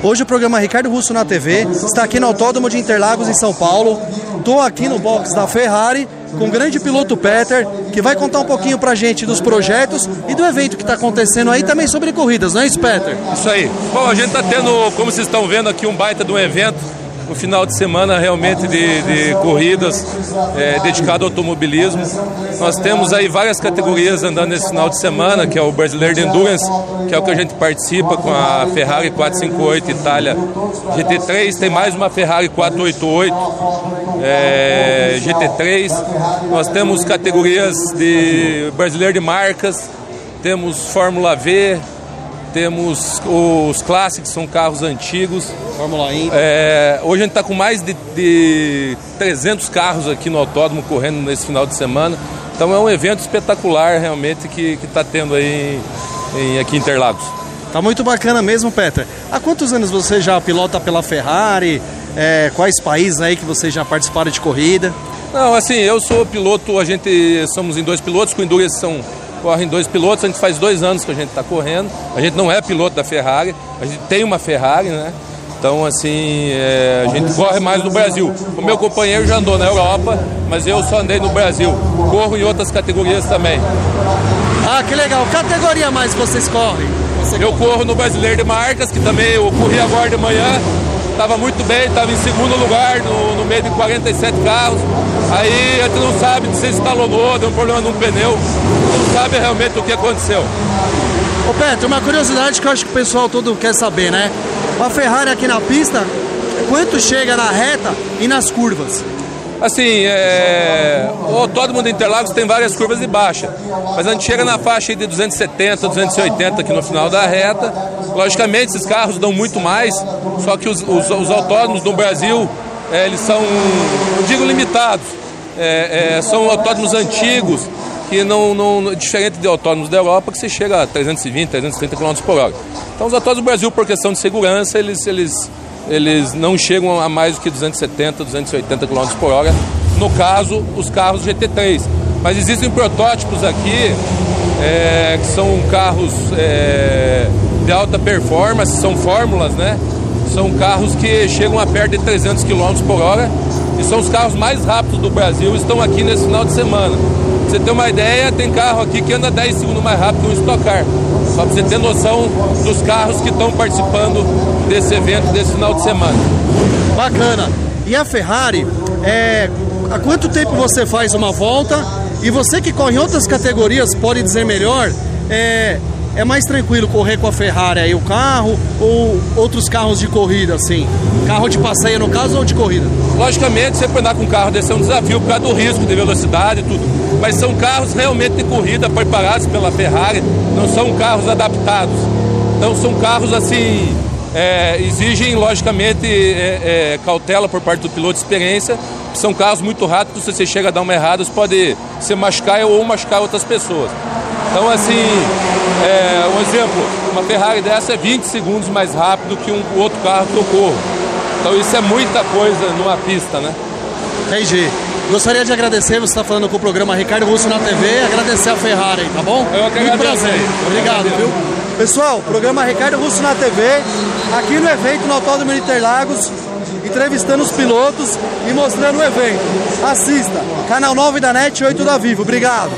Hoje o programa Ricardo Russo na TV está aqui no Autódromo de Interlagos, em São Paulo. Estou aqui no box da Ferrari com o grande piloto Peter, que vai contar um pouquinho pra gente dos projetos e do evento que está acontecendo aí, também sobre corridas, não é isso, Peter? Isso aí. Bom, a gente está tendo, como vocês estão vendo aqui, um baita de um evento um final de semana realmente de, de corridas é, dedicado ao automobilismo. Nós temos aí várias categorias andando nesse final de semana, que é o Brasileiro de Endurance, que é o que a gente participa com a Ferrari 458 Itália GT3, tem mais uma Ferrari 488 é, GT3. Nós temos categorias de Brasileiro de Marcas, temos Fórmula V, temos os clássicos, são carros antigos. Fórmula E. É, hoje a gente está com mais de, de 300 carros aqui no autódromo correndo nesse final de semana. Então é um evento espetacular realmente que está tendo aí em, aqui em Interlagos. Tá muito bacana mesmo, Peter. Há quantos anos você já pilota pela Ferrari? É, quais países aí que você já participaram de corrida? Não, assim, eu sou piloto, a gente somos em dois pilotos, com Endurance são correm dois pilotos, a gente faz dois anos que a gente está correndo. A gente não é piloto da Ferrari, a gente tem uma Ferrari, né? Então, assim, é, a gente corre mais no Brasil. O meu companheiro já andou na Europa, mas eu só andei no Brasil. Corro em outras categorias também. Ah, que legal. Categoria mais vocês correm? Você eu corro no Brasileiro de Marcas, que também eu corri agora de manhã. Estava muito bem, estava em segundo lugar no, no, meio de 47 carros. Aí a gente não sabe se estalonou, deu um problema num pneu. Não sabe realmente o que aconteceu. Ô Petro, uma curiosidade que eu acho que o pessoal todo quer saber, né? A Ferrari aqui na pista, quanto chega na reta e nas curvas? Assim, é... Autódromo de Interlagos tem várias curvas de baixa, mas a gente chega na faixa de 270, 280 aqui no final da reta. Logicamente, esses carros dão muito mais, só que os, os, os autódromos no Brasil, é, eles são, não digo limitados, é, é, são autódromos antigos, que não, não, diferente de autódromos da Europa, que você chega a 320, 330 km por hora. Então os autódromos do Brasil, por questão de segurança, eles, eles eles não chegam a mais do que 270, 280 km por hora, no caso, os carros GT3. Mas existem protótipos aqui é, que são carros é, de alta performance, são fórmulas, né? São carros que chegam a perto de 300 km por hora e são os carros mais rápidos do Brasil estão aqui nesse final de semana. Pra você ter uma ideia, tem carro aqui que anda 10 segundos mais rápido que um Stock Car. Só para você ter noção dos carros que estão participando desse evento desse final de semana. Bacana. E a Ferrari, é, há quanto tempo você faz uma volta? E você que corre em outras categorias pode dizer melhor, é, é mais tranquilo correr com a Ferrari aí, o carro, ou outros carros de corrida, assim? Carro de passeio, no caso, ou de corrida? Logicamente, você andar com carro desse é um desafio por causa do risco de velocidade e tudo. Mas são carros realmente de corrida, preparados pela Ferrari, não são carros adaptados. Então são carros assim. É, exigem, logicamente, é, é, cautela por parte do piloto, experiência. São carros muito rápidos, se você chega a dar uma errada, você pode se machucar ou machucar outras pessoas. Então, assim, é, um exemplo, uma Ferrari dessa é 20 segundos mais rápido que um outro carro que eu corro. Então isso é muita coisa numa pista, né? Entendi. Gostaria de agradecer, você está falando com o programa Ricardo Russo na TV, agradecer a Ferrari, tá bom? Eu que Muito prazer. Obrigado, viu? Pessoal, programa Ricardo Russo na TV, aqui no evento no Autódromo de Interlagos, entrevistando os pilotos e mostrando o evento. Assista, canal 9 da NET 8 da Vivo. Obrigado.